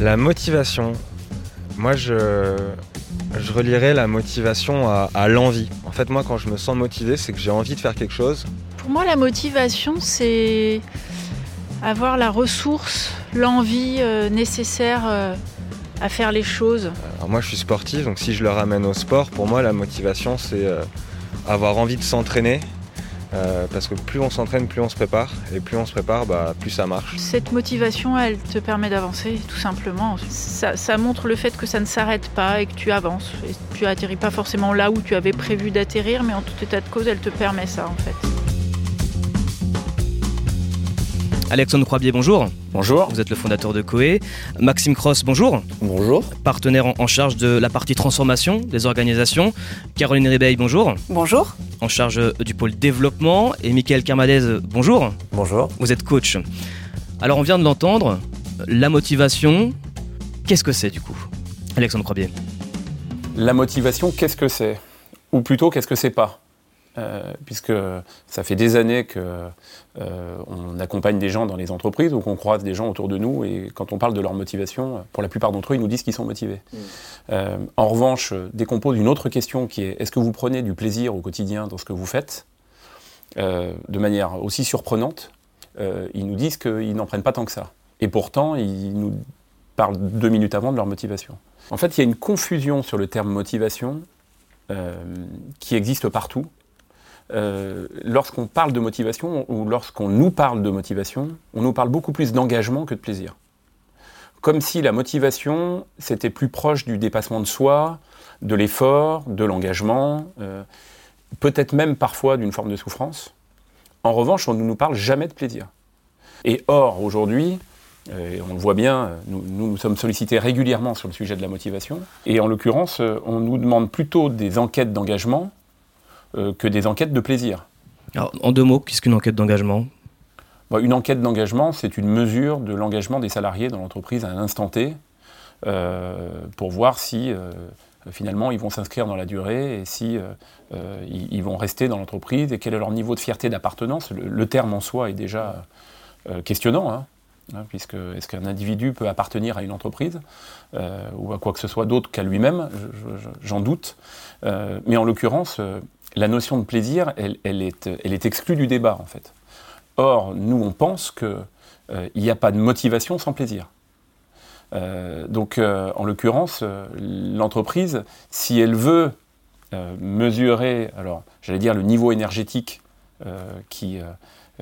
La motivation. Moi, je, je relierais la motivation à, à l'envie. En fait, moi, quand je me sens motivé, c'est que j'ai envie de faire quelque chose. Pour moi, la motivation, c'est avoir la ressource, l'envie euh, nécessaire euh, à faire les choses. Alors moi, je suis sportif, donc si je le ramène au sport, pour moi, la motivation, c'est euh, avoir envie de s'entraîner. Euh, parce que plus on s'entraîne, plus on se prépare. Et plus on se prépare, bah, plus ça marche. Cette motivation, elle te permet d'avancer, tout simplement. Ça, ça montre le fait que ça ne s'arrête pas et que tu avances. Et tu atterris pas forcément là où tu avais prévu d'atterrir, mais en tout état de cause, elle te permet ça, en fait. Alexandre Croibier, bonjour. Bonjour. Vous êtes le fondateur de Coe. Maxime Cross, bonjour. Bonjour. Partenaire en, en charge de la partie transformation des organisations. Caroline Ribeil, bonjour. Bonjour. En charge euh, du pôle développement. Et Michael Kermadez, bonjour. Bonjour. Vous êtes coach. Alors, on vient de l'entendre. La motivation, qu'est-ce que c'est du coup Alexandre Croibier? La motivation, qu'est-ce que c'est? Ou plutôt, qu'est-ce que c'est pas? Euh, Puisque ça fait des années que euh, on accompagne des gens dans les entreprises ou qu'on croise des gens autour de nous et quand on parle de leur motivation, pour la plupart d'entre eux, ils nous disent qu'ils sont motivés. Euh, en revanche, dès qu'on pose une autre question qui est est-ce que vous prenez du plaisir au quotidien dans ce que vous faites? De manière aussi surprenante, ils nous disent qu'ils n'en prennent pas tant que ça. Et pourtant, ils nous parlent deux minutes avant de leur motivation. En fait, il y a une confusion sur le terme motivation qui existe partout. Euh, lorsqu'on parle de motivation ou lorsqu'on nous parle de motivation, on nous parle beaucoup plus d'engagement que de plaisir. Comme si la motivation, c'était plus proche du dépassement de soi, de l'effort, de l'engagement, euh, peut-être même parfois d'une forme de souffrance. En revanche, on ne nous parle jamais de plaisir. Et or, aujourd'hui, euh, on le voit bien, nous, nous sommes sollicités régulièrement sur le sujet de la motivation. Et en l'occurrence, on nous demande plutôt des enquêtes d'engagement que des enquêtes de plaisir. Alors, en deux mots, qu'est-ce qu'une enquête d'engagement? Bon, une enquête d'engagement, c'est une mesure de l'engagement des salariés dans l'entreprise à un instant T euh, pour voir si euh, finalement ils vont s'inscrire dans la durée et si euh, euh, ils, ils vont rester dans l'entreprise et quel est leur niveau de fierté d'appartenance. Le, le terme en soi est déjà euh, questionnant. hein, hein, puisque est-ce qu'un individu peut appartenir à une entreprise euh, ou à quoi que ce soit d'autre qu'à lui-même? Je- je- J'en doute. Euh, mais en l'occurrence, euh, la notion de plaisir, elle, elle est, exclue du débat en fait. Or, nous, on pense qu'il n'y a pas de motivation sans plaisir. Euh, donc, euh, en l'occurrence, euh, l'entreprise, si elle veut euh, mesurer, alors, j'allais dire, le niveau énergétique euh, qui, euh,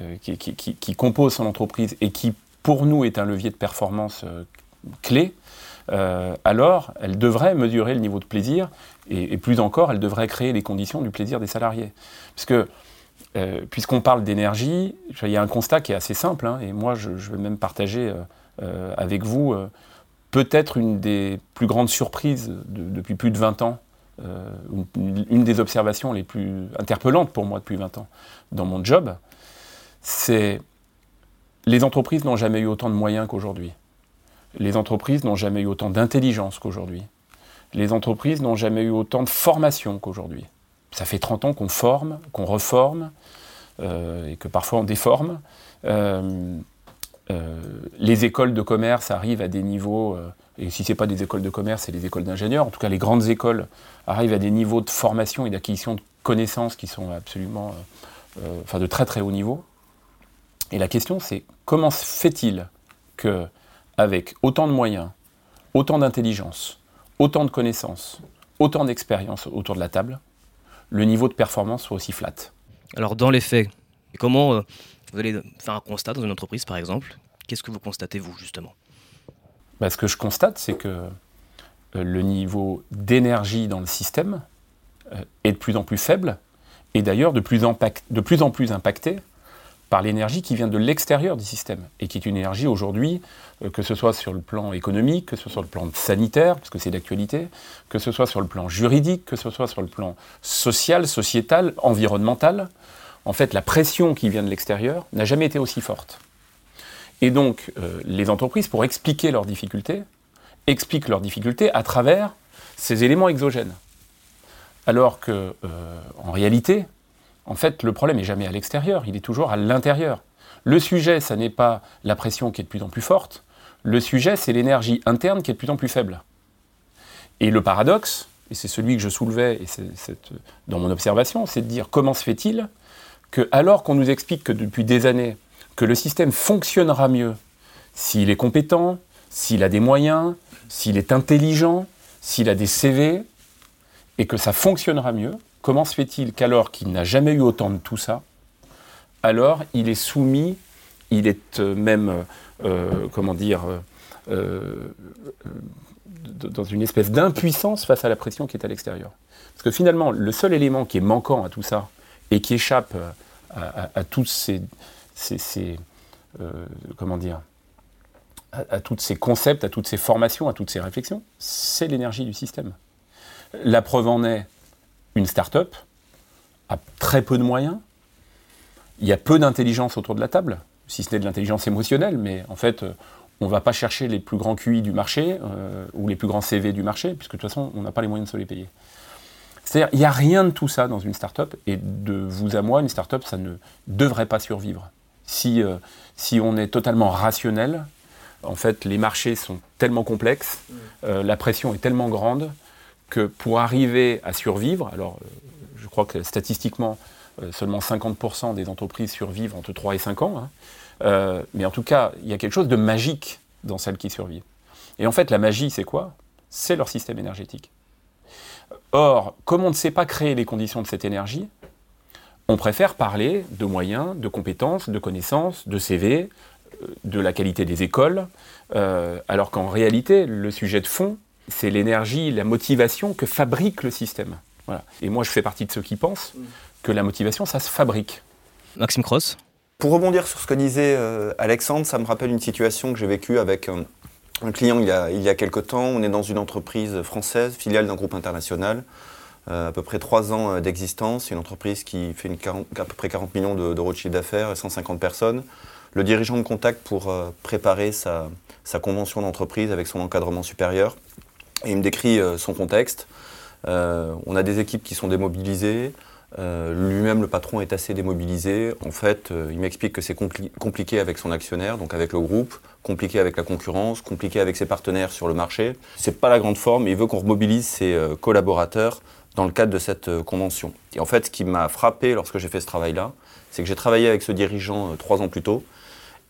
euh, compose son entreprise et qui, pour nous, est un levier de performance euh, clé, euh, alors elle devrait mesurer le niveau de plaisir et, plus encore, elle devrait créer les conditions du plaisir des salariés. Euh, puisqu'on parle d'énergie, il y a un constat qui est assez simple, hein, et moi je, vais même partager euh, avec vous peut-être une des plus grandes surprises de- depuis plus de 20 ans, une, une des observations les plus interpellantes pour moi depuis 20 ans dans mon job, c'est les entreprises n'ont jamais eu autant de moyens qu'aujourd'hui. Les entreprises n'ont jamais eu autant d'intelligence qu'aujourd'hui. Les entreprises n'ont jamais eu autant de formation qu'aujourd'hui. Ça fait 30 ans qu'on forme, qu'on reforme, euh, et que parfois on déforme. Euh, euh, les écoles de commerce arrivent à des niveaux, et si ce n'est pas des écoles de commerce, c'est les écoles d'ingénieurs, en tout cas les grandes écoles arrivent à des niveaux de formation et d'acquisition de connaissances qui sont absolument, de très très haut niveau. Et la question c'est comment se fait-il que, avec autant de moyens, autant d'intelligence, autant de connaissances, autant d'expérience autour de la table, le niveau de performance soit aussi flat. Alors, dans les faits, comment euh, vous allez faire un constat dans une entreprise, par exemple Qu'est-ce que vous constatez, vous, justement? Bah, Ce que je constate, c'est que euh, le niveau d'énergie dans le système euh, est de plus en plus faible, et d'ailleurs de, plus en pac- de plus en plus impacté par l'énergie qui vient de l'extérieur du système, et qui est une énergie aujourd'hui, euh, que ce soit sur le plan économique, que ce soit sur le plan sanitaire, parce que c'est d'actualité, que ce soit sur le plan juridique, que ce soit sur le plan social, sociétal, environnemental. En fait, la pression qui vient de l'extérieur n'a jamais été aussi forte. Et donc, euh, les entreprises, pour expliquer leurs difficultés, expliquent leurs difficultés à travers ces éléments exogènes. Alors que, euh, en réalité, en fait, le problème n'est jamais à l'extérieur, il est toujours à l'intérieur. Le sujet, ça n'est pas la pression qui est de plus en plus forte. Le sujet, c'est l'énergie interne qui est de plus en plus faible. Et le paradoxe, et c'est celui que je soulevais et dans mon observation, c'est de dire comment se fait-il que, alors qu'on nous explique que depuis des années, que le système fonctionnera mieux s'il est compétent, s'il a des moyens, s'il est intelligent, s'il a des CV, et que ça fonctionnera mieux, comment se fait-il qu'alors qu'il n'a jamais eu autant de tout ça, alors il est soumis, il est euh, même, euh, euh, comment dire, dans une espèce d'impuissance face à la pression qui est à l'extérieur? Parce que finalement, le seul élément qui est manquant à tout ça et qui échappe à, ces, comment dire, à, tous ces concepts, à toutes ces formations, à toutes ces réflexions, c'est l'énergie du système. La preuve en est, une start-up a très peu de moyens, il y a peu d'intelligence autour de la table, si ce n'est de l'intelligence émotionnelle, mais en fait, euh, on ne va pas chercher les plus grands QI du marché euh, ou les plus grands CV du marché, puisque de toute façon, on n'a pas les moyens de se les payer. C'est-à-dire, il n'y a rien de tout ça dans une start-up, et de vous à moi, une start-up, ça ne devrait pas survivre. Si, euh, si on est totalement rationnel, en fait, les marchés sont tellement complexes, la pression est tellement grande, que pour arriver à survivre, alors je crois que statistiquement, euh, seulement 50% des entreprises survivent entre 3 et 5 ans. Hein. Euh, mais en tout cas, il y a quelque chose de magique dans celles qui survivent. Et en fait, la magie, c'est quoi? C'est leur système énergétique. Or, comme on ne sait pas créer les conditions de cette énergie, on préfère parler de moyens, de compétences, de connaissances, de CV, euh, de la qualité des écoles, alors qu'en réalité, le sujet de fond, c'est l'énergie, la motivation que fabrique le système. Voilà. Et moi, je fais partie de ceux qui pensent que la motivation, ça se fabrique. Maxime Cross Pour rebondir sur ce que disait euh, Alexandre, ça me rappelle une situation que j'ai vécue avec un, client il y, a, il y a quelque temps. On est dans une entreprise française, filiale d'un groupe international, euh, à peu près trois ans euh, d'existence, une entreprise qui fait une à peu près 40 millions d'euros de, chiffre d'affaires et 150 personnes. Le dirigeant me contacte pour préparer sa, sa convention d'entreprise avec son encadrement supérieur. Il me décrit son contexte. on a des équipes qui sont démobilisées, euh, lui-même, le patron est assez démobilisé. En fait, euh, il m'explique que c'est compliqué avec son actionnaire, donc avec le groupe, compliqué avec la concurrence, compliqué avec ses partenaires sur le marché. C'est pas la grande forme. Il veut qu'on remobilise ses euh, collaborateurs dans le cadre de cette convention. Et en fait, ce qui m'a frappé lorsque j'ai fait ce travail-là, c'est que j'ai travaillé avec ce dirigeant trois ans plus tôt,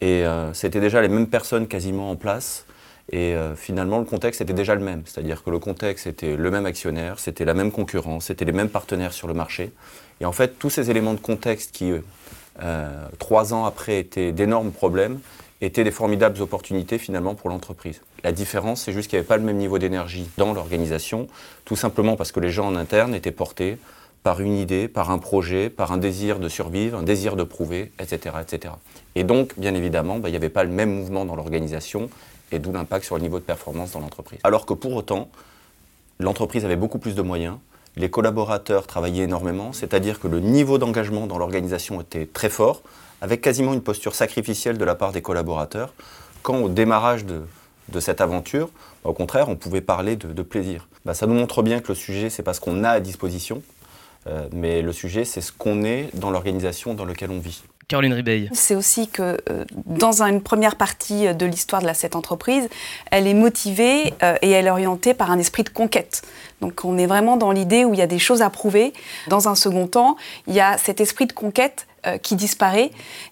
et c'était déjà les mêmes personnes quasiment en place. Et euh, finalement, le contexte était déjà le même. C'est-à-dire que le contexte était le même actionnaire, c'était la même concurrence, c'était les mêmes partenaires sur le marché. Et en fait, tous ces éléments de contexte qui, euh, trois ans après, étaient d'énormes problèmes, étaient des formidables opportunités finalement pour l'entreprise. La différence, c'est juste qu'il n'y avait pas le même niveau d'énergie dans l'organisation, tout simplement parce que les gens en interne étaient portés par une idée, par un projet, par un désir de survivre, un désir de prouver, etc. etc. Et donc, bien évidemment, bah, il n'y avait pas le même mouvement dans l'organisation, et d'où l'impact sur le niveau de performance dans l'entreprise. Alors que pour autant, l'entreprise avait beaucoup plus de moyens, les collaborateurs travaillaient énormément, c'est-à-dire que le niveau d'engagement dans l'organisation était très fort, avec quasiment une posture sacrificielle de la part des collaborateurs, quand au démarrage de, cette aventure, au contraire, on pouvait parler de, plaisir. Bah, ça nous montre bien que le sujet, c'est pas ce qu'on a à disposition, euh, mais le sujet, c'est ce qu'on est dans l'organisation dans laquelle on vit. Caroline Ribeil. C'est aussi que euh, dans une première partie de l'histoire de cette entreprise, elle est motivée euh, et elle est orientée par un esprit de conquête. Donc on est vraiment dans l'idée où il y a des choses à prouver. Dans un second temps, il y a cet esprit de conquête euh, qui disparaît.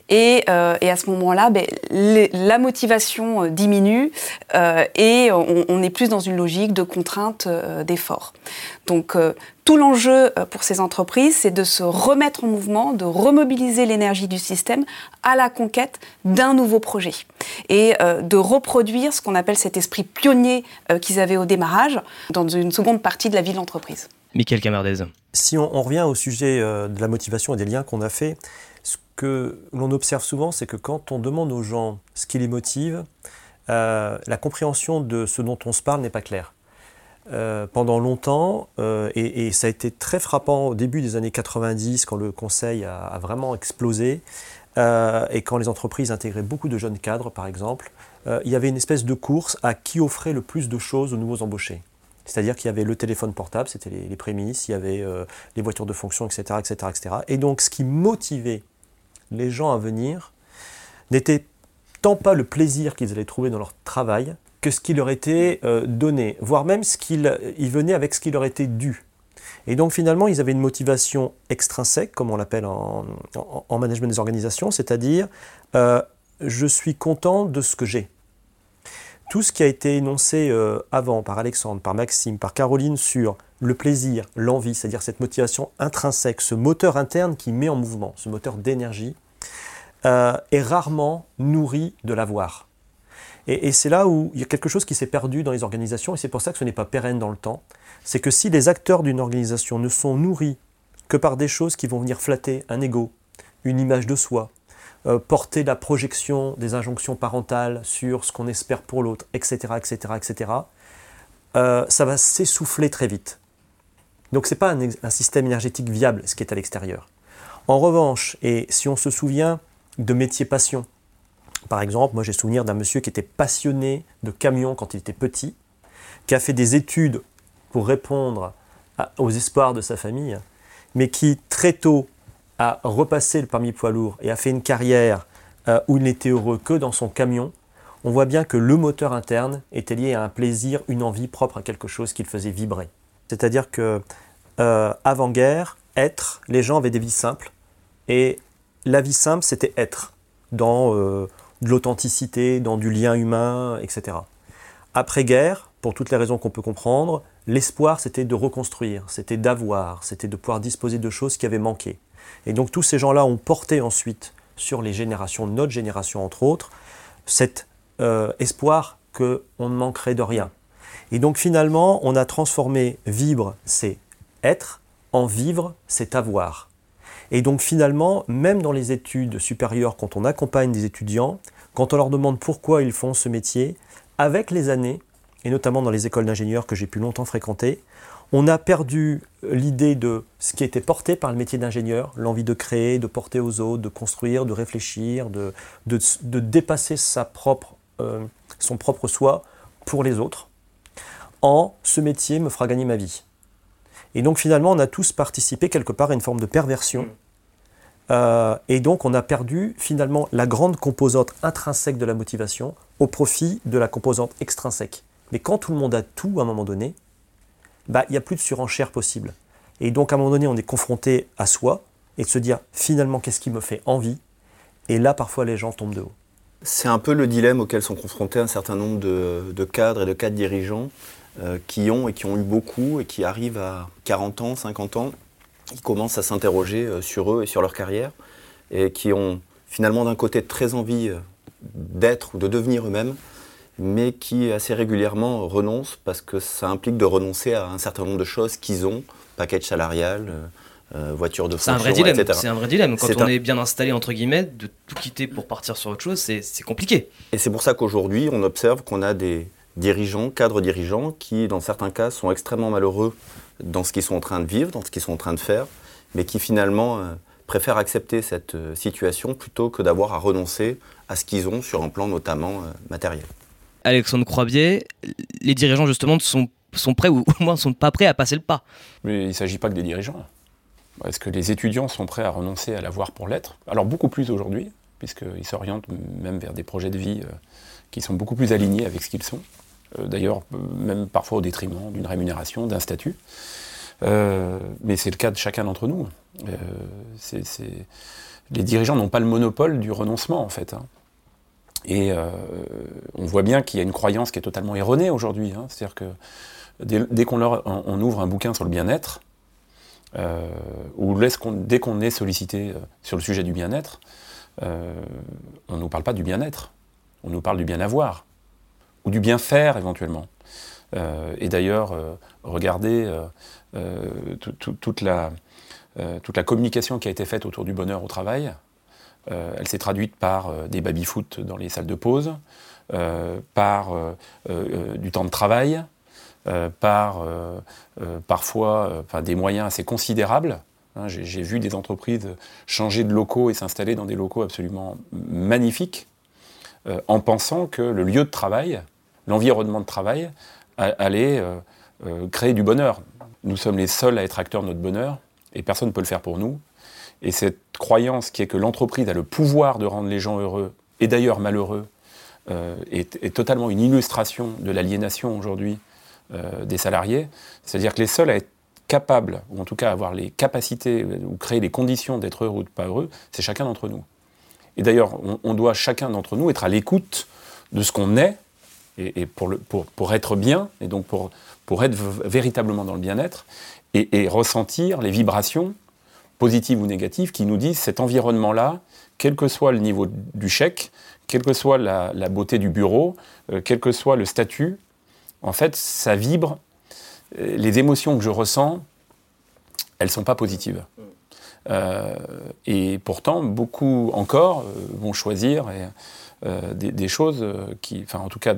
Et, et, à ce moment-là, ben, la motivation diminue et on, est plus dans une logique de contrainte d'effort. Donc tout l'enjeu euh, pour ces entreprises, c'est de se remettre en mouvement, de remobiliser l'énergie du système à la conquête d'un nouveau projet et euh, de reproduire ce qu'on appelle cet esprit pionnier euh, qu'ils avaient au démarrage dans une seconde partie de la vie de l'entreprise. Michael Camardez. Si on, revient au sujet de la motivation et des liens qu'on a fait, ce que l'on observe souvent, c'est que quand on demande aux gens ce qui les motive, la compréhension de ce dont on se parle n'est pas claire. Euh, pendant longtemps, euh, et, ça a été très frappant au début des années 90, quand le conseil a, vraiment explosé, euh, et quand les entreprises intégraient beaucoup de jeunes cadres, par exemple, il y avait une espèce de course à qui offrait le plus de choses aux nouveaux embauchés. C'est-à-dire qu'il y avait le téléphone portable, c'était les, prémices, il y avait les voitures de fonction, etc., etc., etc. Et donc, ce qui motivait les gens à venir n'était tant pas le plaisir qu'ils allaient trouver dans leur travail que ce qui leur était euh, donné, voire même ce qu'ils ils venaient avec ce qui leur était dû. Et donc finalement, ils avaient une motivation extrinsèque, comme on l'appelle en, management des organisations, c'est-à-dire euh, je suis content de ce que j'ai. Tout ce qui a été énoncé euh, avant par Alexandre, par Maxime, par Caroline sur le plaisir, l'envie, c'est-à-dire cette motivation intrinsèque, ce moteur interne qui met en mouvement, ce moteur d'énergie, euh, est rarement nourri de l'avoir. Et, et c'est là où il y a quelque chose qui s'est perdu dans les organisations, et c'est pour ça que ce n'est pas pérenne dans le temps. C'est que si les acteurs d'une organisation ne sont nourris que par des choses qui vont venir flatter un ego, une image de soi, euh, porter la projection des injonctions parentales sur ce qu'on espère pour l'autre, etc., etc., etc., ça va s'essouffler très vite. Donc ce n'est pas un, un, système énergétique viable, ce qui est à l'extérieur. En revanche, et si on se souvient de métiers passion, par exemple, moi j'ai souvenir d'un monsieur qui était passionné de camions quand il était petit, qui a fait des études pour répondre aux espoirs de sa famille, mais qui très tôt a repassé le permis poids lourd et a fait une carrière euh, où il n'était heureux que dans son camion, on voit bien que le moteur interne était lié à un plaisir, une envie propre à quelque chose qui le faisait vibrer. C'est-à-dire que euh, avant guerre, être, les gens avaient des vies simples et la vie simple, c'était être dans euh, de l'authenticité, dans du lien humain, etc. Après guerre, pour toutes les raisons qu'on peut comprendre, l'espoir c'était de reconstruire, c'était d'avoir, c'était de pouvoir disposer de choses qui avaient manqué. Et donc tous ces gens-là ont porté ensuite sur les générations, notre génération entre autres, cet euh, espoir qu'on ne manquerait de rien. Et donc finalement, on a transformé vivre, c'est être, en vivre, c'est avoir. Et donc finalement, même dans les études supérieures, quand on accompagne des étudiants, quand on leur demande pourquoi ils font ce métier, avec les années, et notamment dans les écoles d'ingénieurs que j'ai pu longtemps fréquenter, on a perdu l'idée de ce qui était porté par le métier d'ingénieur, l'envie de créer, de porter aux autres, de construire, de réfléchir, de, de, dépasser sa propre, euh, son propre soi pour les autres, en ce métier me fera gagner ma vie. Et donc finalement, on a tous participé quelque part à une forme de perversion. Mm. Euh, et donc on a perdu finalement la grande composante intrinsèque de la motivation au profit de la composante extrinsèque. Mais quand tout le monde a tout à un moment donné, bah, il n'y a plus de surenchère possible. Et donc à un moment donné, on est confronté à soi et de se dire finalement qu'est-ce qui me fait envie? Et là, parfois, les gens tombent de haut. C'est un peu le dilemme auquel sont confrontés un certain nombre de, cadres et de cadres dirigeants euh, qui ont et qui ont eu beaucoup et qui arrivent à 40 ans, 50 ans, ils commencent à s'interroger euh, sur eux et sur leur carrière et qui ont finalement d'un côté très envie euh, d'être ou de devenir eux-mêmes, mais qui assez régulièrement renoncent parce que ça implique de renoncer à un certain nombre de choses qu'ils ont, package salarial, euh, voiture de fonction, c'est un vrai dilemme. C'est un vrai dilemme. Quand on est bien installé, entre guillemets, de tout quitter pour partir sur autre chose, c'est compliqué. Et c'est pour ça qu'aujourd'hui, on observe qu'on a des dirigeants, cadres dirigeants, qui, dans certains cas, sont extrêmement malheureux dans ce qu'ils sont en train de vivre, dans ce qu'ils sont en train de faire, mais qui finalement euh, préfèrent accepter cette euh, situation plutôt que d'avoir à renoncer à ce qu'ils ont sur un plan notamment matériel. Alexandre Croibier, les dirigeants justement sont, prêts ou au moins ne sont pas prêts à passer le pas. Mais il ne s'agit pas que des dirigeants. Est-ce que les étudiants sont prêts à renoncer à l'avoir pour l'être? Alors beaucoup plus aujourd'hui, puisqu'ils s'orientent même vers des projets de vie euh, qui sont beaucoup plus alignés avec ce qu'ils sont. Euh, d'ailleurs, euh, même parfois au détriment d'une rémunération, d'un statut. mais c'est le cas de chacun d'entre nous. Les dirigeants n'ont pas le monopole du renoncement, en fait. Hein. Et on voit bien qu'il y a une croyance qui est totalement erronée aujourd'hui. Hein. C'est-à-dire que dès, qu'on on ouvre un bouquin sur le bien-être, euh, ou dès qu'on est sollicité euh, sur le sujet du bien-être, euh, on ne nous parle pas du bien-être, on nous parle du bien-avoir, ou du bien-faire éventuellement. et d'ailleurs, regardez toute, la, toute la communication qui a été faite autour du bonheur au travail. Elle s'est traduite par des baby-foot dans les salles de pause, par du temps de travail, euh, par euh, euh, parfois des moyens assez considérables. Hein, j'ai vu des entreprises changer de locaux et s'installer dans des locaux absolument magnifiques en pensant que le lieu de travail, l'environnement de travail, allait créer du bonheur. Nous sommes les seuls à être acteurs de notre bonheur et personne ne peut le faire pour nous. Et cette croyance qui est que l'entreprise a le pouvoir de rendre les gens heureux et d'ailleurs malheureux est, totalement une illustration de l'aliénation aujourd'hui des salariés. C'est-à-dire que les seuls à être capables, ou en tout cas avoir les capacités ou créer les conditions d'être heureux ou de pas heureux, c'est chacun d'entre nous. Et d'ailleurs, on, doit chacun d'entre nous être à l'écoute de ce qu'on est, et, pour, être bien, et donc pour être véritablement dans le bien-être, et, ressentir les vibrations, positives ou négatives, qui nous disent cet environnement-là, quel que soit le niveau du chèque, quelle que soit la, beauté du bureau, euh, quel que soit le statut, en fait, ça vibre. Euh, les émotions que je ressens, elles ne sont pas positives. Euh, et pourtant, beaucoup encore vont choisir des, choses qui, enfin en tout cas,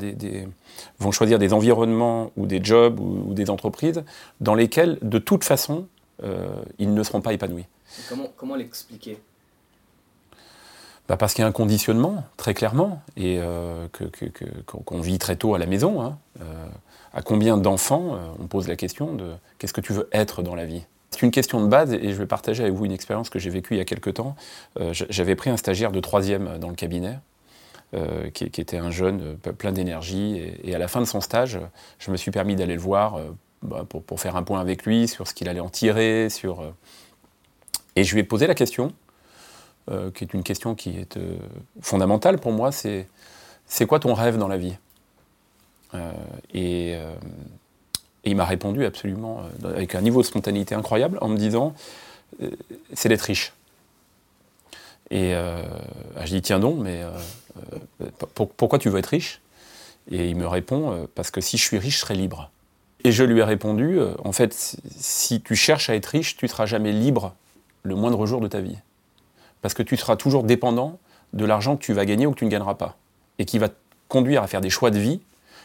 vont choisir des environnements ou des jobs ou, des entreprises dans lesquels, de toute façon, ils ne seront pas épanouis. Comment, comment l'expliquer? Bah parce qu'il y a un conditionnement, très clairement, et euh, qu'on vit très tôt à la maison. Hein. Euh, à combien d'enfants euh, on pose la question de qu'est-ce que tu veux être dans la vie? C'est une question de base, et je vais partager avec vous une expérience que j'ai vécue il y a quelques temps. J'avais pris un stagiaire de troisième dans le cabinet, qui, était un jeune plein d'énergie, et, à la fin de son stage, je me suis permis d'aller le voir bah, pour, faire un point avec lui sur ce qu'il allait en tirer, sur... et je lui ai posé la question, euh, qui est une question qui est euh, fondamentale pour moi, c'est c'est quoi ton rêve dans la vie? Euh, et, il m'a répondu absolument avec un niveau de spontanéité incroyable en me disant c'est d'être riche. Et ah, je dis tiens donc, mais pourquoi tu veux être riche? Et il me répond parce que si je suis riche, je serai libre. Et je lui ai répondu en fait, si tu cherches à être riche, tu ne seras jamais libre le moindre jour de ta vie parce que tu seras toujours dépendant de l'argent que tu vas gagner ou que tu ne gagneras pas, et qui va te conduire à faire des choix de vie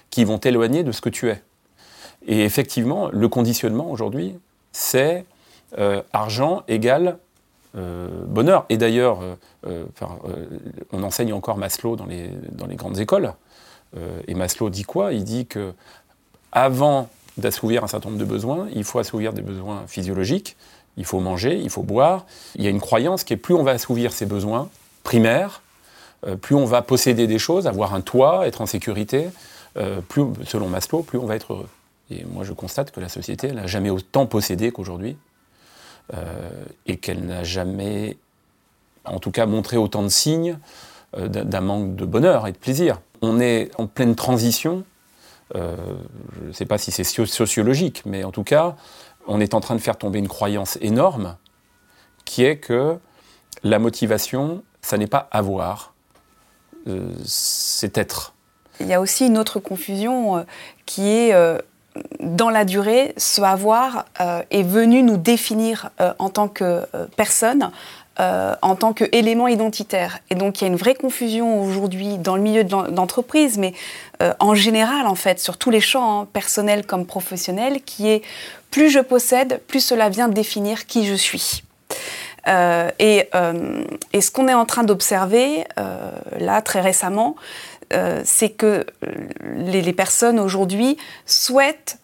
qui vont t'éloigner de ce que tu es. Et effectivement, le conditionnement aujourd'hui, c'est euh, argent égale euh, bonheur. Et d'ailleurs, euh, on enseigne encore Maslow dans les grandes écoles. et Maslow dit quoi? Il dit que avant d'assouvir un certain nombre de besoins, il faut assouvir des besoins physiologiques, il faut manger, il faut boire. Il y a une croyance qui est plus on va assouvir ses besoins primaires, euh, plus on va posséder des choses, avoir un toit, être en sécurité, euh, plus, selon Maslow, plus on va être heureux. Et moi, je constate que la société n'a jamais autant possédé qu'aujourd'hui, euh, et qu'elle n'a jamais, en tout cas, montré autant de signes d'un manque de bonheur et de plaisir. On est en pleine transition. Je ne sais pas si c'est sociologique, mais en tout cas, on est en train de faire tomber une croyance énorme qui est que la motivation, ça n'est pas avoir, euh, c'est être. Il y a aussi une autre confusion euh, qui est euh, dans la durée, ce avoir est venu nous définir en tant que personne. En tant qu'élément identitaire. Et donc il y a une vraie confusion aujourd'hui dans le milieu d'entreprise, mais en général en fait, sur tous les champs, hein, personnels comme professionnels, qui est plus je possède, plus cela vient définir qui je suis. Euh, euh, et, ce qu'on est en train d'observer, euh, là, très récemment, c'est que les, personnes aujourd'hui souhaitent,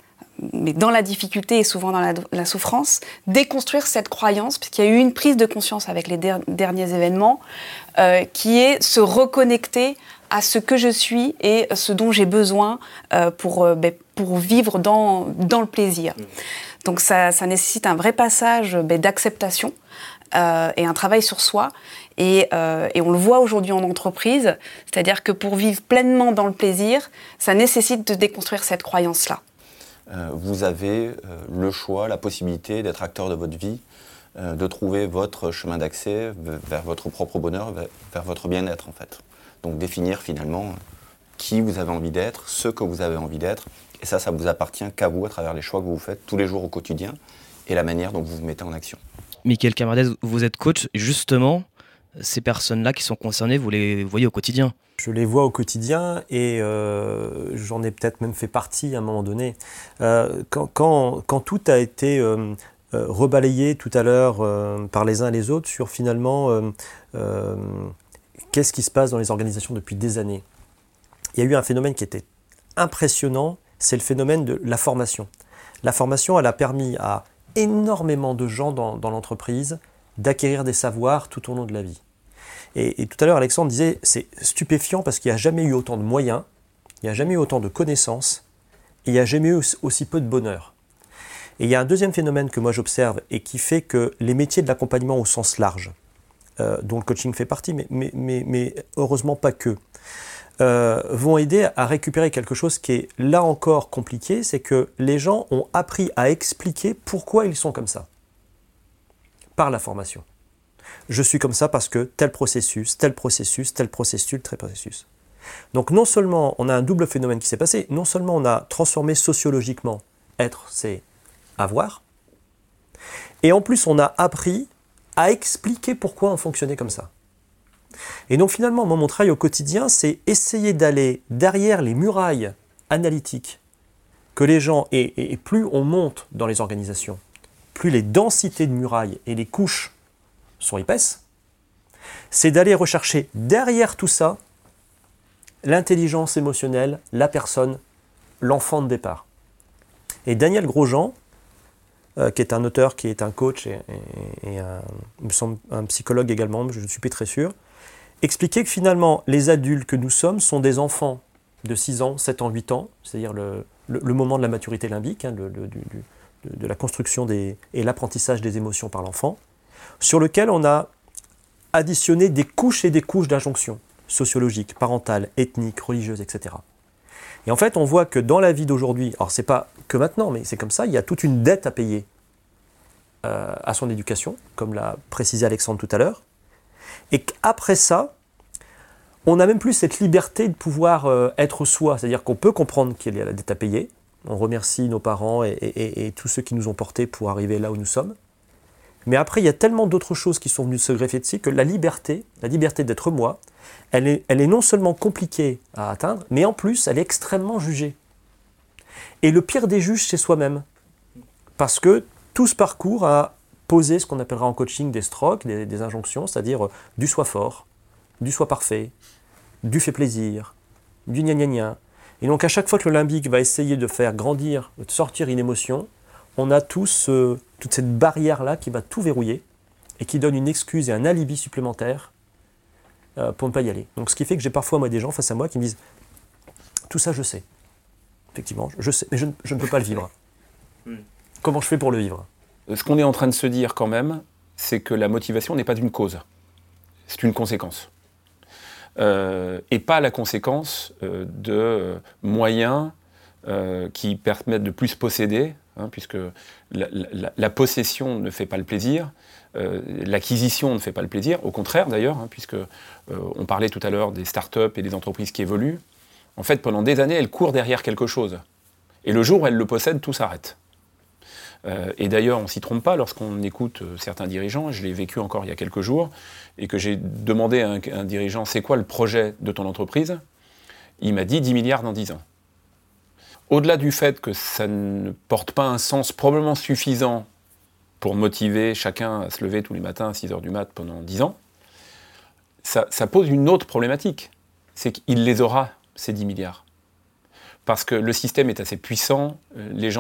mais dans la difficulté et souvent dans la, souffrance, déconstruire cette croyance, puisqu'il y a eu une prise de conscience avec les derniers événements, qui est se reconnecter à ce que je suis et ce dont j'ai besoin pour, ben, pour vivre dans, dans le plaisir. Mmh. Donc ça, nécessite un vrai passage ben, d'acceptation euh, et un travail sur soi. Euh, et, on le voit aujourd'hui en entreprise, c'est-à-dire que pour vivre pleinement dans le plaisir, ça nécessite de déconstruire cette croyance-là. Euh, vous avez le choix, la possibilité d'être acteur de votre vie, de trouver votre chemin d'accès vers votre propre bonheur, vers votre bien-être en fait. Donc définir finalement qui vous avez envie d'être, ce que vous avez envie d'être, et ça, ça vous appartient qu'à vous à travers les choix que vous faites tous les jours au quotidien et la manière dont vous vous mettez en action. Michael Camardez, vous êtes coach. Justement, ces personnes-là qui sont concernées, vous les voyez au quotidien je les vois au quotidien et euh, j'en ai peut-être même fait partie à un moment donné. Euh, quand, tout a été euh, rebalayé tout à l'heure par les uns et les autres sur finalement qu'est-ce qui se passe dans les organisations depuis des années, il y a eu un phénomène qui était impressionnant, c'est le phénomène de la formation. La formation, elle a permis à énormément de gens dans, l'entreprise d'acquérir des savoirs tout au long de la vie. Et, tout à l'heure, Alexandre disait, c'est stupéfiant parce qu'il n'y a jamais eu autant de moyens, il n'y a jamais eu autant de connaissances, il n'y a jamais eu aussi peu de bonheur. Et il y a un deuxième phénomène que moi j'observe et qui fait que les métiers de l'accompagnement au sens large, euh, dont le coaching fait partie, mais, heureusement pas que, euh, vont aider à récupérer quelque chose qui est là encore compliqué, c'est que les gens ont appris à expliquer pourquoi ils sont comme ça, par la formation. Je suis comme ça parce que tel processus, tel processus, tel processus, tel processus. Donc non seulement on a un double phénomène qui s'est passé, non seulement on a transformé sociologiquement être, c'est avoir, et en plus on a appris à expliquer pourquoi on fonctionnait comme ça. Et donc finalement, mon travail au quotidien, c'est essayer d'aller derrière les murailles analytiques que les gens, et, et, plus on monte dans les organisations, plus les densités de murailles et les couches sont épaisses, c'est d'aller rechercher derrière tout ça l'intelligence émotionnelle, la personne, l'enfant de départ. Et Daniel Grosjean, euh, qui est un auteur, qui est un coach et, un, psychologue également, je ne suis pas très sûr, expliquait que finalement, les adultes que nous sommes sont des enfants de 6 ans, 7 ans, 8 ans, c'est-à-dire le, moment de la maturité limbique, hein, de, la construction et l'apprentissage des émotions par l'enfant, sur lequel on a additionné des couches et des couches d'injonctions sociologiques, parentales, ethniques, religieuses, etc. Et en fait, on voit que dans la vie d'aujourd'hui, alors c'est pas que maintenant, mais c'est comme ça, il y a toute une dette à payer euh, à son éducation, comme l'a précisé Alexandre tout à l'heure, et qu'après ça, on n'a même plus cette liberté de pouvoir euh, être soi, c'est-à-dire qu'on peut comprendre qu'il y a la dette à payer, on remercie nos parents et tous ceux qui nous ont portés pour arriver là où nous sommes, mais après, il y a tellement d'autres choses qui sont venues se greffer dessus que la liberté, la liberté d'être moi, elle est, non seulement compliquée à atteindre, mais en plus, elle est extrêmement jugée. Et le pire des juges, c'est soi-même. Parce que tout ce parcours a posé ce qu'on appellera en coaching des strokes, des, injonctions, c'est-à-dire euh, du soi fort, du soi parfait, du fait plaisir, du gna gna gna. Et donc à chaque fois que le limbique va essayer de faire grandir, de sortir une émotion, on a tous toute cette barrière-là qui va tout verrouiller et qui donne une excuse et un alibi supplémentaire euh, pour ne pas y aller. Donc ce qui fait que j'ai parfois moi des gens face à moi qui me disent tout ça je sais. Effectivement, je sais, mais je, ne peux pas le vivre. Hmm. Comment je fais pour le vivre? Ce qu'on est en train de se dire quand même, c'est que la motivation n'est pas une cause, c'est une conséquence. Euh, et pas la conséquence euh, de moyens qui permettent de plus posséder, Hein, puisque la, possession ne fait pas le plaisir, euh, l'acquisition ne fait pas le plaisir, au contraire d'ailleurs, hein, puisque euh, on parlait tout à l'heure des start-up et des entreprises qui évoluent. En fait, pendant des années, elles courent derrière quelque chose. Et le jour où elles le possèdent, tout s'arrête. Euh, et d'ailleurs, on ne s'y trompe pas lorsqu'on écoute certains dirigeants, je l'ai vécu encore il y a quelques jours, et que j'ai demandé à un, un dirigeant, c'est quoi le projet de ton entreprise? Il m'a dit 10 milliards dans 10 ans au-delà du fait que ça ne porte pas un sens probablement suffisant pour motiver chacun à se lever tous les matins à 6 h du mat pendant 10 ans, ça, pose une autre problématique. C'est qu'il les aura, ces 10 milliards. Parce que le système est assez puissant, euh,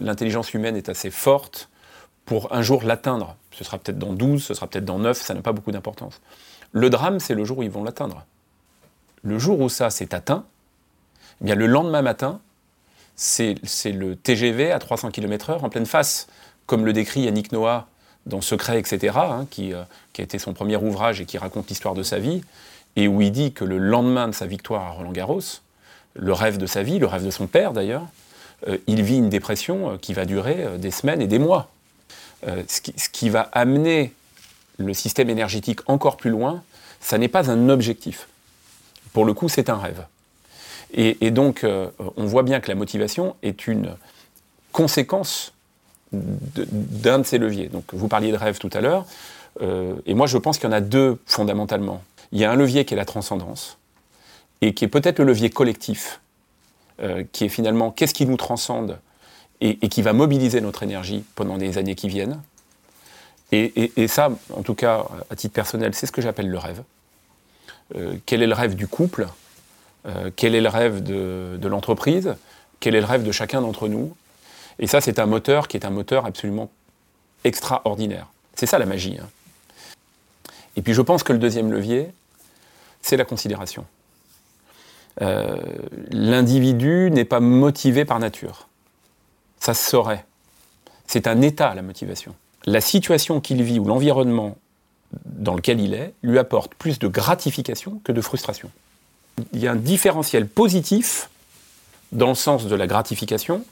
l'intelligence humaine est assez forte pour un jour l'atteindre. Ce sera peut-être dans 12, ce sera peut-être dans 9, ça n'a pas beaucoup d'importance. Le drame, c'est le jour où ils vont l'atteindre. Le jour où ça s'est atteint, eh bien le lendemain matin, c'est le TGV à 300 km/h en pleine face, comme le décrit Yannick Noah dans Secret, etc., hein, qui, euh, qui, a été son premier ouvrage et qui raconte l'histoire de sa vie, et où il dit que le lendemain de sa victoire à Roland Garros, le rêve de sa vie, le rêve de son père d'ailleurs, euh, il vit une dépression euh, qui va durer des semaines et des mois. Ce, qui, va amener le système énergétique encore plus loin, ça n'est pas un objectif. Pour le coup, c'est un rêve. Et, donc, euh, on voit bien que la motivation est une conséquence d'un de, ces leviers. Donc, vous parliez de rêve tout à l'heure, euh, et moi, je pense qu'il y en a deux fondamentalement. Il y a un levier qui est la transcendance, et qui est peut-être le levier collectif, euh, qui est finalement qu'est-ce qui nous transcende et, qui va mobiliser notre énergie pendant les années qui viennent. Et, et ça, en tout cas, à titre personnel, c'est ce que j'appelle le rêve. quel est le rêve du couple? Euh, quel est le rêve de, l'entreprise, quel est le rêve de chacun d'entre nous? Et ça, c'est un moteur qui est un moteur absolument extraordinaire. C'est ça la magie. Hein. Et puis je pense que le deuxième levier, c'est la considération. Euh, l'individu n'est pas motivé par nature. Ça se saurait. C'est un état, la motivation. La situation qu'il vit ou l'environnement dans lequel il est lui apporte plus de gratification que de frustration. Il y a un différentiel positif dans le sens de la gratification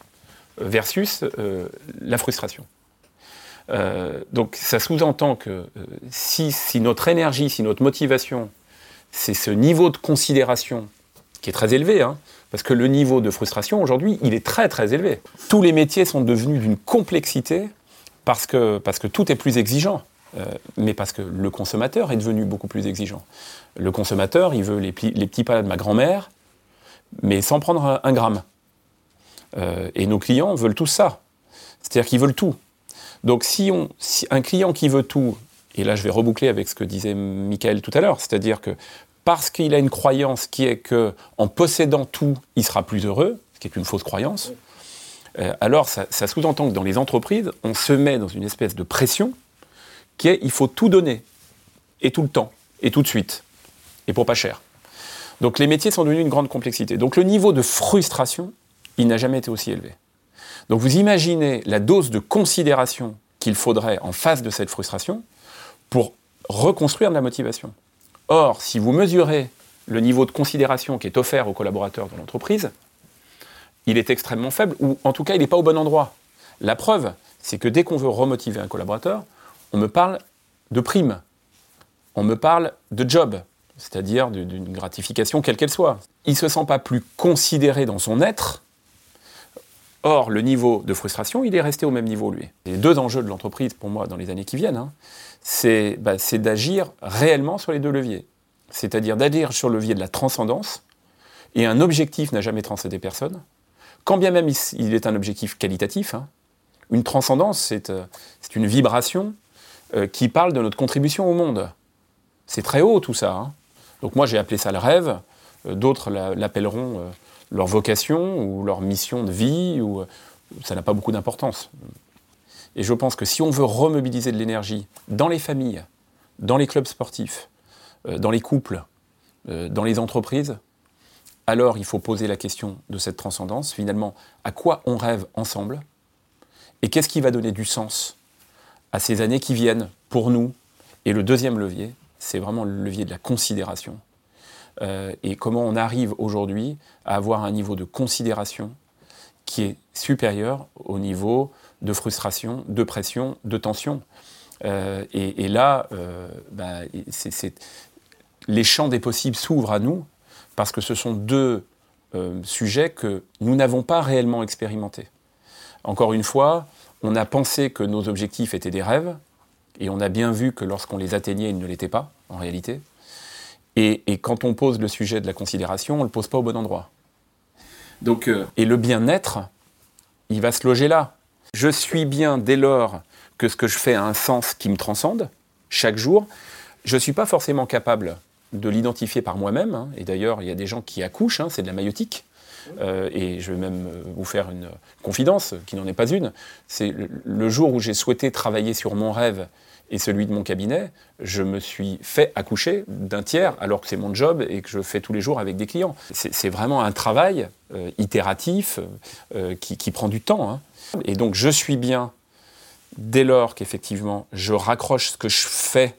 versus euh, la frustration. Euh, donc ça sous-entend que euh, si, notre énergie, si notre motivation, c'est ce niveau de considération qui est très élevé, hein, parce que le niveau de frustration aujourd'hui, il est très très élevé. Tous les métiers sont devenus d'une complexité parce que, parce que tout est plus exigeant. Mais parce que le consommateur est devenu beaucoup plus exigeant. Le consommateur, il veut les, petits pas de ma grand-mère, mais sans prendre un gramme. Euh, et nos clients veulent tout ça. C'est-à-dire qu'ils veulent tout. Donc si, on, un client qui veut tout, et là je vais reboucler avec ce que disait Michael tout à l'heure, c'est-à-dire que parce qu'il a une croyance qui est que en possédant tout, il sera plus heureux, ce qui est une fausse croyance, euh, alors ça sous-entend que dans les entreprises, on se met dans une espèce de pression qui est il faut tout donner, et tout le temps, et tout de suite, et pour pas cher. Donc les métiers sont devenus une grande complexité. Donc le niveau de frustration, il n'a jamais été aussi élevé. Donc vous imaginez la dose de considération qu'il faudrait en face de cette frustration pour reconstruire de la motivation. Or, si vous mesurez le niveau de considération qui est offert aux collaborateurs de l'entreprise, il est extrêmement faible, ou en tout cas il n'est pas au bon endroit. La preuve, c'est que dès qu'on veut remotiver un collaborateur, on me parle de prime, on me parle de job, c'est-à-dire d'une gratification quelle qu'elle soit. Il ne se sent pas plus considéré dans son être, Or, le niveau de frustration, il est resté au même niveau, lui. Les deux enjeux de l'entreprise, pour moi, dans les années qui viennent, hein, bah, c'est d'agir réellement sur les deux leviers. C'est-à-dire d'agir sur le levier de la transcendance, et un objectif n'a jamais transcédé personne, quand bien même il est un objectif qualitatif. Hein. Une transcendance, c'est euh, une vibration euh, qui parle de notre contribution au monde. C'est très haut tout ça. Hein. Donc moi j'ai appelé ça le rêve, euh, d'autres l'appelleront leur vocation ou leur mission de vie, ça n'a pas beaucoup d'importance. Et je pense que si on veut remobiliser de l'énergie dans les familles, dans les clubs sportifs, euh, dans les couples, euh, dans les entreprises, alors il faut poser la question de cette transcendance, finalement, à quoi on rêve ensemble, et qu'est-ce qui va donner du sens à ces années qui viennent pour nous. Et le deuxième levier, c'est vraiment le levier de la considération. Euh, et comment on arrive aujourd'hui à avoir un niveau de considération qui est supérieur au niveau de frustration, de pression, de tension. Euh, et, là, euh, bah, les champs des possibles s'ouvrent à nous parce que ce sont deux sujets que nous n'avons pas réellement expérimentés. Encore une fois, on a pensé que nos objectifs étaient des rêves, et on a bien vu que lorsqu'on les atteignait, ils ne l'étaient pas, en réalité. Et, quand on pose le sujet de la considération, on ne le pose pas au bon endroit. Donc, euh, et le bien-être, il va se loger là. Je suis bien dès lors que ce que je fais a un sens qui me transcende, chaque jour. Je ne suis pas forcément capable de l'identifier par moi-même. Hein. Et d'ailleurs, il y a des gens qui accouchent, hein, c'est de la maïotique. Euh, et je vais même euh, vous faire une confidence, qui n'en est pas une. C'est le jour où j'ai souhaité travailler sur mon rêve et celui de mon cabinet, je me suis fait accoucher d'un tiers, alors que c'est mon job et que je fais tous les jours avec des clients. C'est vraiment un travail euh, itératif qui, prend du temps. Hein. Et donc je suis bien dès lors qu'effectivement je raccroche ce que je fais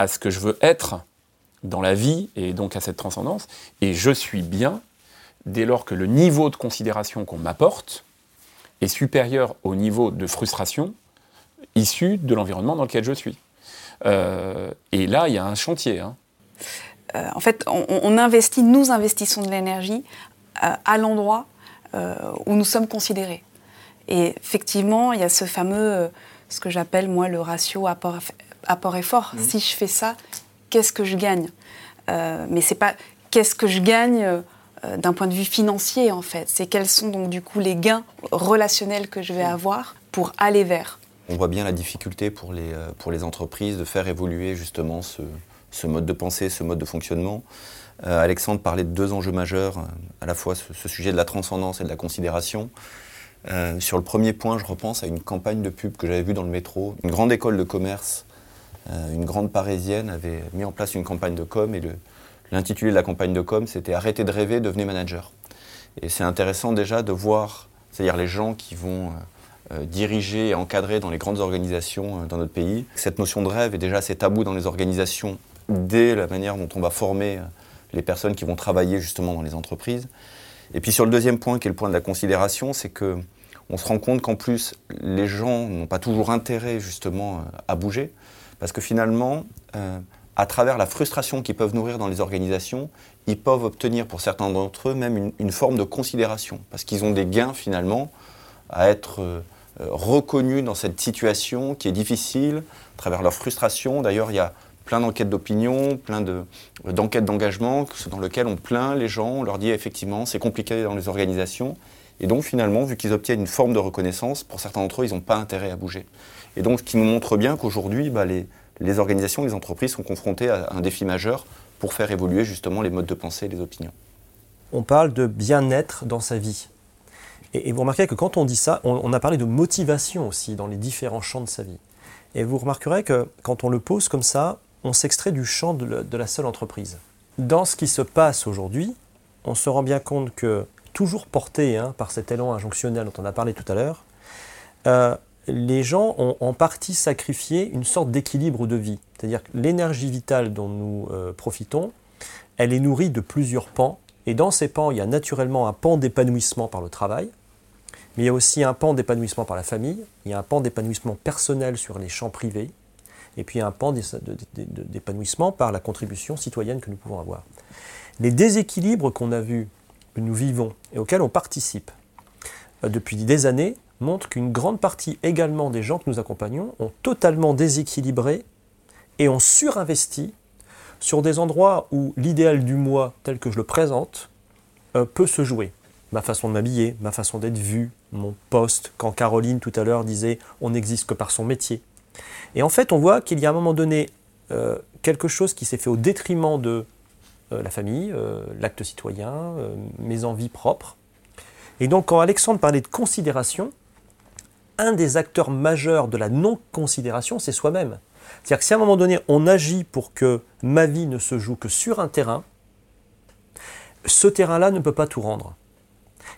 à ce que je veux être dans la vie et donc à cette transcendance. Et je suis bien dès lors que le niveau de considération qu'on m'apporte est supérieur au niveau de frustration issu de l'environnement dans lequel je suis. Euh, et là, il y a un chantier. Hein. Euh, en fait, on, investit, nous investissons de l'énergie euh, à l'endroit où nous sommes considérés. Et effectivement, il y a ce fameux, ce que j'appelle moi le ratio apport-effort. Mmh. Si je fais ça, qu'est-ce que je gagne? Mais c'est pas qu'est-ce que je gagne d'un point de vue financier en fait. C'est quels sont donc du coup les gains relationnels que je vais mmh. avoir pour aller vers. On voit bien la difficulté pour les, euh, pour les entreprises de faire évoluer justement ce, ce mode de pensée, ce mode de fonctionnement. Euh, Alexandre parlait de deux enjeux majeurs, euh, à la fois ce, sujet de la transcendance et de la considération. sur le premier point, je repense à une campagne de pub que j'avais vue dans le métro, une grande école de commerce une grande parisienne avait mis en place une campagne de com et l'intitulé de la campagne de com c'était Arrêtez de rêver, devenez manager. Et c'est intéressant déjà de voir, c'est-à-dire les gens qui vont diriger et encadrer dans les grandes organisations dans notre pays. Cette notion de rêve est déjà assez tabou dans les organisations dès la manière dont on va former les personnes qui vont travailler justement dans les entreprises. Et puis sur le deuxième point, qui est le point de la considération, c'est que on se rend compte qu'en plus, les gens n'ont pas toujours intérêt justement à bouger, parce que finalement, euh, à travers la frustration qu'ils peuvent nourrir dans les organisations, ils peuvent obtenir pour certains d'entre eux même une, forme de considération, parce qu'ils ont des gains finalement à être euh, reconnus dans cette situation qui est difficile, à travers leur frustration. D'ailleurs, il y a plein d'enquêtes d'opinion, plein d'enquêtes d'engagement dans lesquelles on plaint les gens, on leur dit effectivement c'est compliqué dans les organisations. Et donc finalement, vu qu'ils obtiennent une forme de reconnaissance, pour certains d'entre eux, ils n'ont pas intérêt à bouger. Et donc ce qui nous montre bien qu'aujourd'hui, bah, les, les organisations, les entreprises sont confrontées à un défi majeur pour faire évoluer justement les modes de pensée et les opinions. On parle de bien-être dans sa vie. Et, vous remarquez que quand on dit ça, on, on, a parlé de motivation aussi dans les différents champs de sa vie. Et vous remarquerez que quand on le pose comme ça, on s'extrait du champ de, la seule entreprise. Dans ce qui se passe aujourd'hui, on se rend bien compte que, toujours porté hein, par cet élan injonctionnel dont on a parlé tout à l'heure, euh, les gens ont en partie sacrifié une sorte d'équilibre de vie. C'est-à-dire que l'énergie vitale dont nous euh, profitons, elle est nourrie de plusieurs pans. Et dans ces pans, il y a naturellement un pan d'épanouissement par le travail, mais il y a aussi un pan d'épanouissement par la famille, il y a un pan d'épanouissement personnel sur les champs privés, et puis un pan d'épanouissement par la contribution citoyenne que nous pouvons avoir. Les déséquilibres qu'on a vus, que nous vivons et auxquels on participe euh, depuis des années montrent qu'une grande partie également des gens que nous accompagnons ont totalement déséquilibré et ont surinvesti sur des endroits où l'idéal du moi tel que je le présente euh, peut se jouer. Ma façon de m'habiller, ma façon d'être vu, mon poste, quand Caroline tout à l'heure disait on n'existe que par son métier, et en fait, on voit qu'il y a à un moment donné euh, quelque chose qui s'est fait au détriment de euh, la famille, l'acte citoyen, mes envies propres. Et donc, quand Alexandre parlait de considération, un des acteurs majeurs de la non-considération, c'est soi-même. C'est-à-dire que si à un moment donné, on agit pour que ma vie ne se joue que sur un terrain, ce terrain-là ne peut pas tout rendre.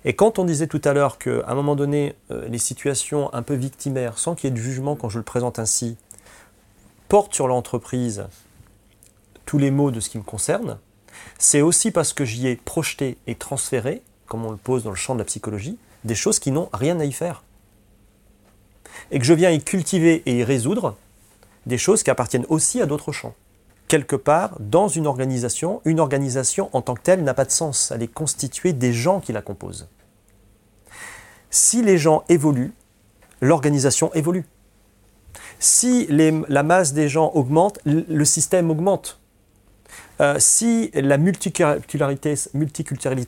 Et quand on disait tout à l'heure qu'à un moment donné, euh, les situations un peu victimaires, sans qu'il y ait de jugement quand je le présente ainsi, portent sur l'entreprise tous les mots de ce qui me concerne, c'est aussi parce que j'y ai projeté et transféré, comme on le pose dans le champ de la psychologie, des choses qui n'ont rien à y faire. Et que je viens y cultiver et y résoudre des choses qui appartiennent aussi à d'autres champs quelque part dans une organisation. Une organisation en tant que telle n'a pas de sens. Elle est constituée des gens qui la composent. Si les gens évoluent, l'organisation évolue. Si la masse des gens augmente, le système augmente. Euh, si la multiculturalité,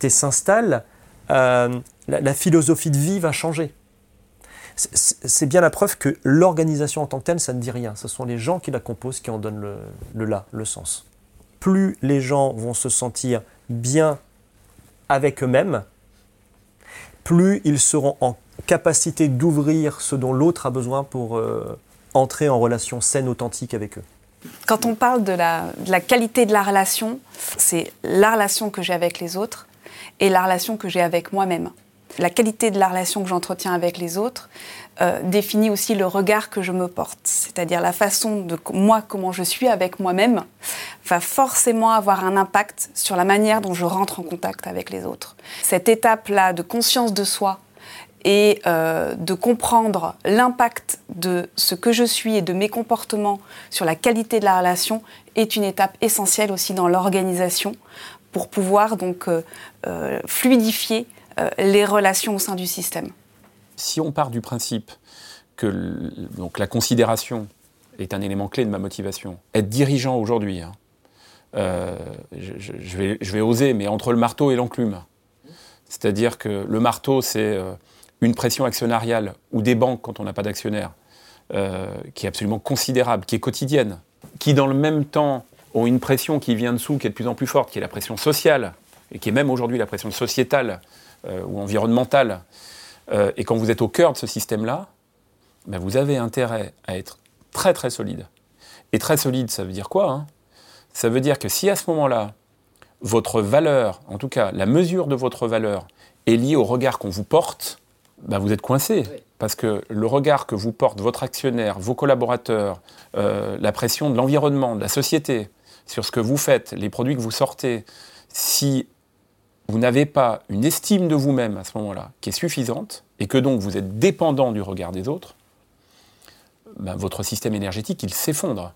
s'installe, euh, la philosophie de vie va changer c'est bien la preuve que l'organisation en tant que telle, ça ne dit rien. Ce sont les gens qui la composent qui en donnent le, là, le sens. Plus les gens vont se sentir bien avec eux-mêmes, plus ils seront en capacité d'ouvrir ce dont l'autre a besoin pour euh, entrer en relation saine, authentique avec eux. Quand on parle de la qualité de la relation, c'est la relation que j'ai avec les autres et la relation que j'ai avec moi-même la qualité de la relation que j'entretiens avec les autres euh, définit aussi le regard que je me porte. C'est-à-dire la façon de moi, comment je suis avec moi-même, va forcément avoir un impact sur la manière dont je rentre en contact avec les autres. Cette étape-là de conscience de soi et euh, de comprendre l'impact de ce que je suis et de mes comportements sur la qualité de la relation est une étape essentielle aussi dans l'organisation pour pouvoir donc euh, fluidifier les relations au sein du système. Si on part du principe que donc, la considération est un élément clé de ma motivation, être dirigeant aujourd'hui, hein, euh, je, vais, oser, mais entre le marteau et l'enclume. C'est-à-dire que le marteau, c'est euh, une pression actionnariale, ou des banques quand on n'a pas d'actionnaire, qui est absolument considérable, qui est quotidienne, qui dans le même temps ont une pression qui vient dessous, qui est de plus en plus forte, qui est la pression sociale, et qui est même aujourd'hui la pression sociétale euh, ou environnementale, euh, et quand vous êtes au cœur de ce système-là, ben vous avez intérêt à être très très solide. Et très solide, ça veut dire quoi hein? Ça veut dire que si à ce moment-là, votre valeur, en tout cas la mesure de votre valeur, est liée au regard qu'on vous porte, bah, vous êtes coincé. Parce que le regard que vous porte votre actionnaire, vos collaborateurs, euh, la pression de l'environnement, de la société, sur ce que vous faites, les produits que vous sortez, si vous n'avez pas une estime de vous-même à ce moment-là qui est suffisante, et que donc vous êtes dépendant du regard des autres, bah, votre système énergétique, il s'effondre.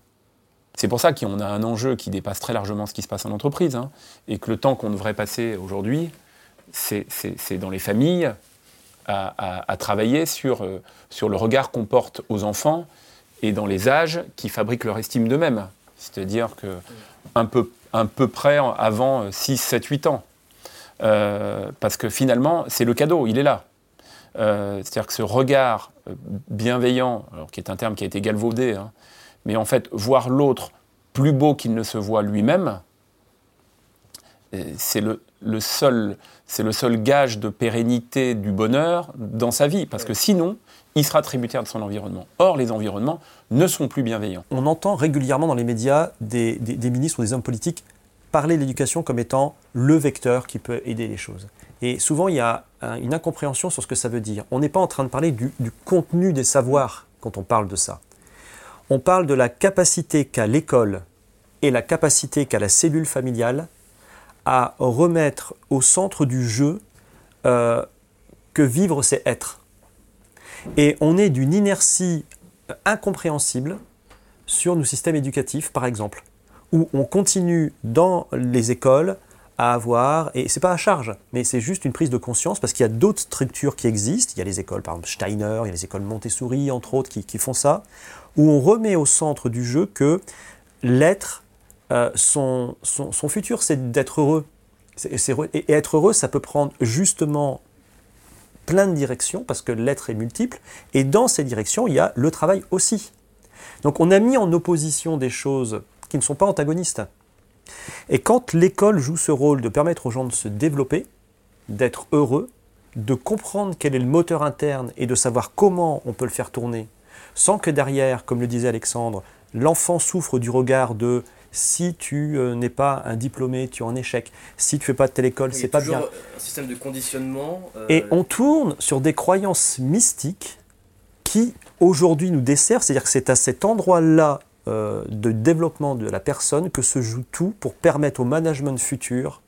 C'est pour ça qu'on a un enjeu qui dépasse très largement ce qui se passe en entreprise, hein, et que le temps qu'on devrait passer aujourd'hui, c'est dans les familles, à, travailler sur, euh, sur le regard qu'on porte aux enfants et dans les âges qui fabriquent leur estime d'eux-mêmes. C'est-à-dire que peu, un peu près avant 6, 7, 8 ans. Euh, parce que finalement, c'est le cadeau, il est là. Euh, c'est-à-dire que ce regard bienveillant, alors qui est un terme qui a été galvaudé, hein, mais en fait, voir l'autre plus beau qu'il ne se voit lui-même, c'est le, le seul, c'est le seul gage de pérennité du bonheur dans sa vie, parce que sinon, il sera tributaire de son environnement. Or, les environnements ne sont plus bienveillants. On entend régulièrement dans les médias des, ministres ou des hommes politiques parler de l'éducation comme étant le vecteur qui peut aider les choses. Et souvent, il y a une incompréhension sur ce que ça veut dire. On n'est pas en train de parler du, contenu des savoirs quand on parle de ça. On parle de la capacité qu'a l'école et la capacité qu'a la cellule familiale à remettre au centre du jeu euh, que vivre c'est être. Et on est d'une inertie incompréhensible sur nos systèmes éducatifs, par exemple, où on continue dans les écoles à avoir, et c'est pas à charge, mais c'est juste une prise de conscience parce qu'il y a d'autres structures qui existent. Il y a les écoles, par exemple Steiner, il y a les écoles Montessori, entre autres, qui, font ça, où on remet au centre du jeu que l'être euh, son, son, futur, c'est d'être heureux. et être heureux, ça peut prendre justement plein de directions, parce que l'être est multiple, et dans ces directions, il y a le travail aussi. Donc on a mis en opposition des choses qui ne sont pas antagonistes. Et quand l'école joue ce rôle de permettre aux gens de se développer, d'être heureux, de comprendre quel est le moteur interne et de savoir comment on peut le faire tourner, sans que derrière, comme le disait Alexandre, l'enfant souffre du regard de si tu euh, n'es pas un diplômé, tu es en échec. Si tu fais pas de telle école, c'est pas bien. Un système de conditionnement. Euh, Et on tourne sur des croyances mystiques qui aujourd'hui nous desservent. C'est-à-dire que c'est à cet endroit-là euh, de développement de la personne que se joue tout pour permettre au management futur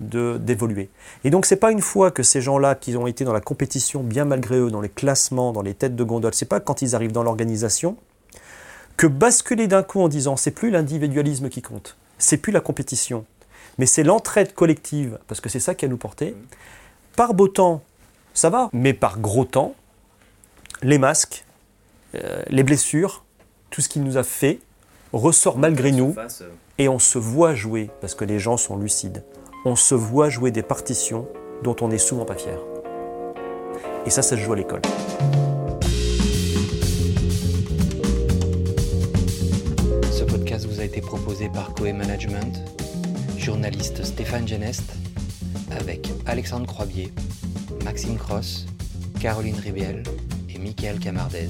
d'évoluer. Et donc c'est pas une fois que ces gens-là qui ont été dans la compétition bien malgré eux, dans les classements, dans les têtes de gondole, c'est pas quand ils arrivent dans l'organisation que basculer d'un coup en disant c'est plus l'individualisme qui compte, c'est plus la compétition, mais c'est l'entraide collective, parce que c'est ça qui a nous porté. Par beau temps, ça va, mais par gros temps, les masques, euh, les blessures, tout ce qu'il nous a fait ressort malgré nous euh. et on se voit jouer, parce que les gens sont lucides, on se voit jouer des partitions dont on n'est souvent pas fier. Et ça, ça se joue à l'école. été proposé par Coe Management, journaliste Stéphane Genest, avec Alexandre Croibier, Maxime Cross, Caroline Ribiel et Michael Camardez.